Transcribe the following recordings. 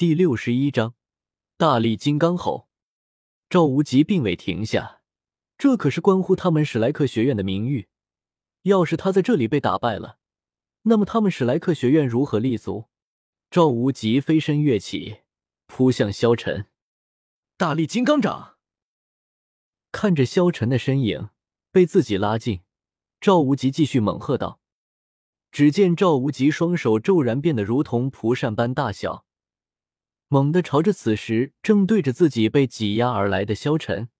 第六十一章大力金刚吼。赵无极并未停下，这可是关乎他们史莱克学院的名誉。要是他在这里被打败了，那么他们史莱克学院如何立足？赵无极飞身跃起，扑向萧晨。大力金刚掌。看着萧晨的身影被自己拉近，赵无极继续猛喝道。只见赵无极双手骤然变得如同蒲扇般大小。猛地朝着此时正对着自己被挤压而来的萧晨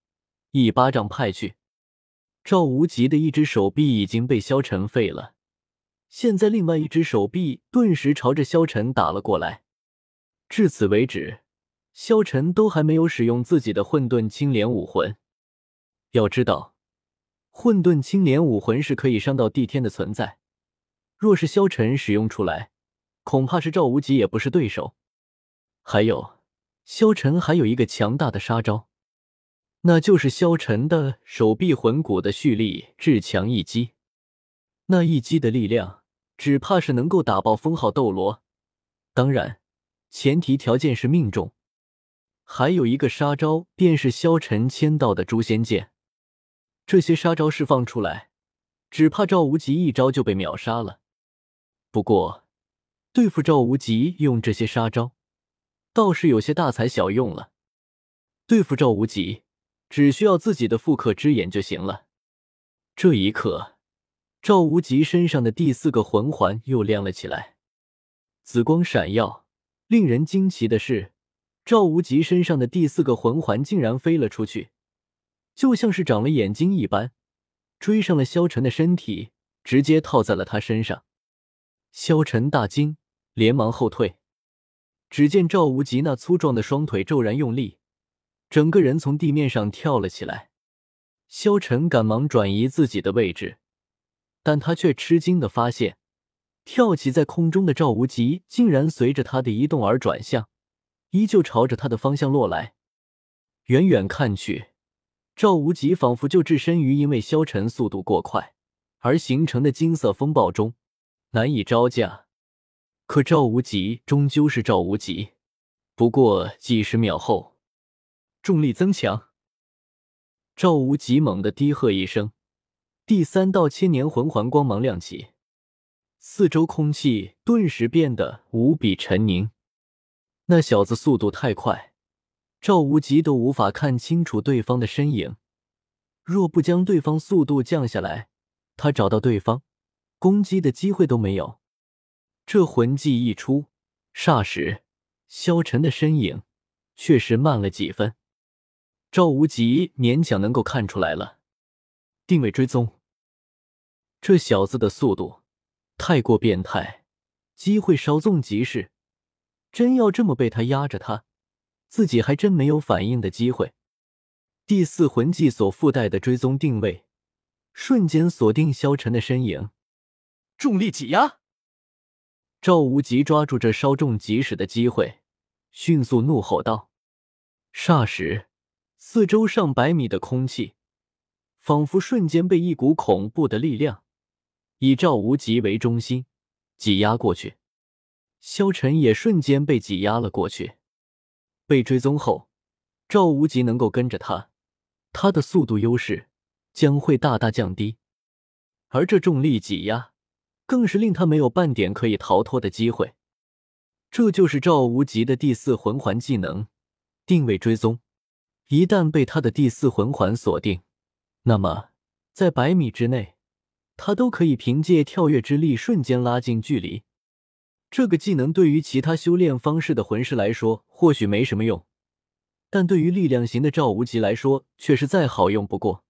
一巴掌拍去，赵无极的一只手臂已经被萧晨废了，现在另外一只手臂顿时朝着萧晨打了过来。至此为止，萧晨都还没有使用自己的混沌青莲武魂。要知道，混沌青莲武魂是可以伤到帝天的存在，若是萧晨使用出来，恐怕是赵无极也不是对手。还有，萧晨还有一个强大的杀招，那就是萧晨的手臂魂骨的蓄力至强一击。那一击的力量，只怕是能够打爆封号斗罗。当然，前提条件是命中。还有一个杀招，便是萧晨签到的诛仙剑。这些杀招释放出来，只怕赵无极一招就被秒杀了。不过，对付赵无极用这些杀招。倒是有些大材小用了。对付赵无极，只需要自己的复刻之眼就行了。这一刻，赵无极身上的第四个魂环又亮了起来，紫光闪耀。令人惊奇的是，赵无极身上的第四个魂环竟然飞了出去，就像是长了眼睛一般，追上了萧晨的身体，直接套在了他身上。萧晨大惊，连忙后退。只见赵无极那粗壮的双腿骤然用力，整个人从地面上跳了起来。萧晨赶忙转移自己的位置，但他却吃惊的发现，跳起在空中的赵无极竟然随着他的移动而转向，依旧朝着他的方向落来。远远看去，赵无极仿佛就置身于因为萧晨速度过快而形成的金色风暴中，难以招架。可赵无极终究是赵无极，不过几十秒后，重力增强。赵无极猛地低喝一声，第三道千年魂环光芒亮起，四周空气顿时变得无比沉凝。那小子速度太快，赵无极都无法看清楚对方的身影。若不将对方速度降下来，他找到对方攻击的机会都没有。这魂技一出，霎时，萧晨的身影确实慢了几分。赵无极勉强能够看出来了，定位追踪。这小子的速度太过变态，机会稍纵即逝。真要这么被他压着，他自己还真没有反应的机会。第四魂技所附带的追踪定位，瞬间锁定萧晨的身影，重力挤压。赵无极抓住这稍纵即逝的机会，迅速怒吼道：“霎时，四周上百米的空气仿佛瞬间被一股恐怖的力量以赵无极为中心挤压过去。萧晨也瞬间被挤压了过去。被追踪后，赵无极能够跟着他，他的速度优势将会大大降低，而这重力挤压。”更是令他没有半点可以逃脱的机会。这就是赵无极的第四魂环技能——定位追踪。一旦被他的第四魂环锁定，那么在百米之内，他都可以凭借跳跃之力瞬间拉近距离。这个技能对于其他修炼方式的魂师来说或许没什么用，但对于力量型的赵无极来说却是再好用不过。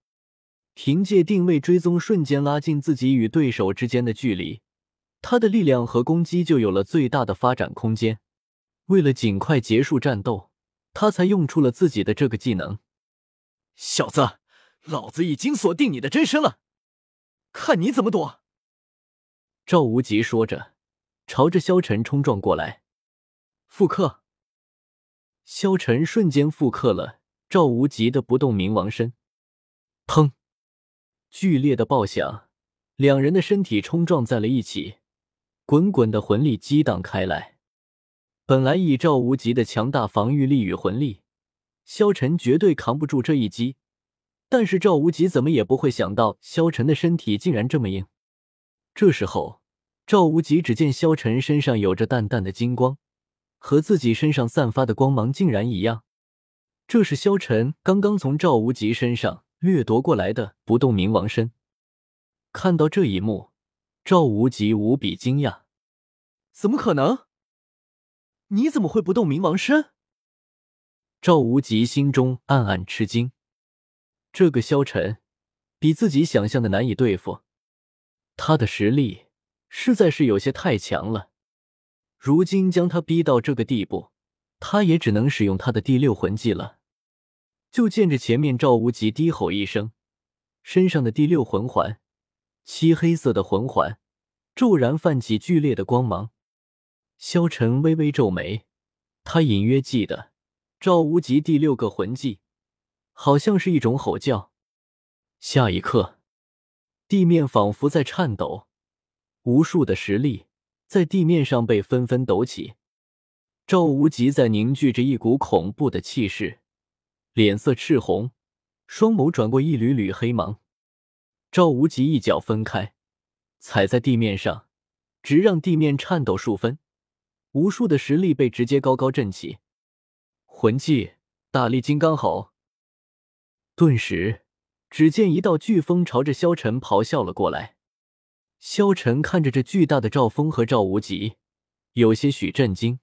凭借定位追踪，瞬间拉近自己与对手之间的距离，他的力量和攻击就有了最大的发展空间。为了尽快结束战斗，他才用出了自己的这个技能。小子，老子已经锁定你的真身了，看你怎么躲！赵无极说着，朝着萧晨冲撞过来。复刻，萧晨瞬间复刻了赵无极的不动明王身。砰！剧烈的爆响，两人的身体冲撞在了一起，滚滚的魂力激荡开来。本来以赵无极的强大防御力与魂力，萧晨绝对扛不住这一击。但是赵无极怎么也不会想到，萧晨的身体竟然这么硬。这时候，赵无极只见萧晨身上有着淡淡的金光，和自己身上散发的光芒竟然一样。这是萧晨刚刚从赵无极身上掠夺过来的不动明王身。看到这一幕，赵无极无比惊讶：“怎么可能？你怎么会不动明王身？”赵无极心中暗暗吃惊。这个萧晨比自己想象的难以对付，他的实力实在是有些太强了。如今将他逼到这个地步，他也只能使用他的第六魂技了。就见着前面赵无极低吼一声，身上的第六魂环，漆黑色的魂环，骤然泛起剧烈的光芒。萧晨微微皱眉，他隐约记得赵无极第六个魂技。好像是一种吼叫。下一刻，地面仿佛在颤抖，无数的石粒在地面上被纷纷抖起。赵无极在凝聚着一股恐怖的气势，脸色赤红，双眸转过一缕缕黑芒。赵无极一脚分开，踩在地面上，直让地面颤抖数分，无数的实力被直接高高震起。魂技大力金刚吼。顿时，只见一道飓风朝着萧晨咆哮了过来。萧晨看着这巨大的赵风和赵无极，有些许震惊。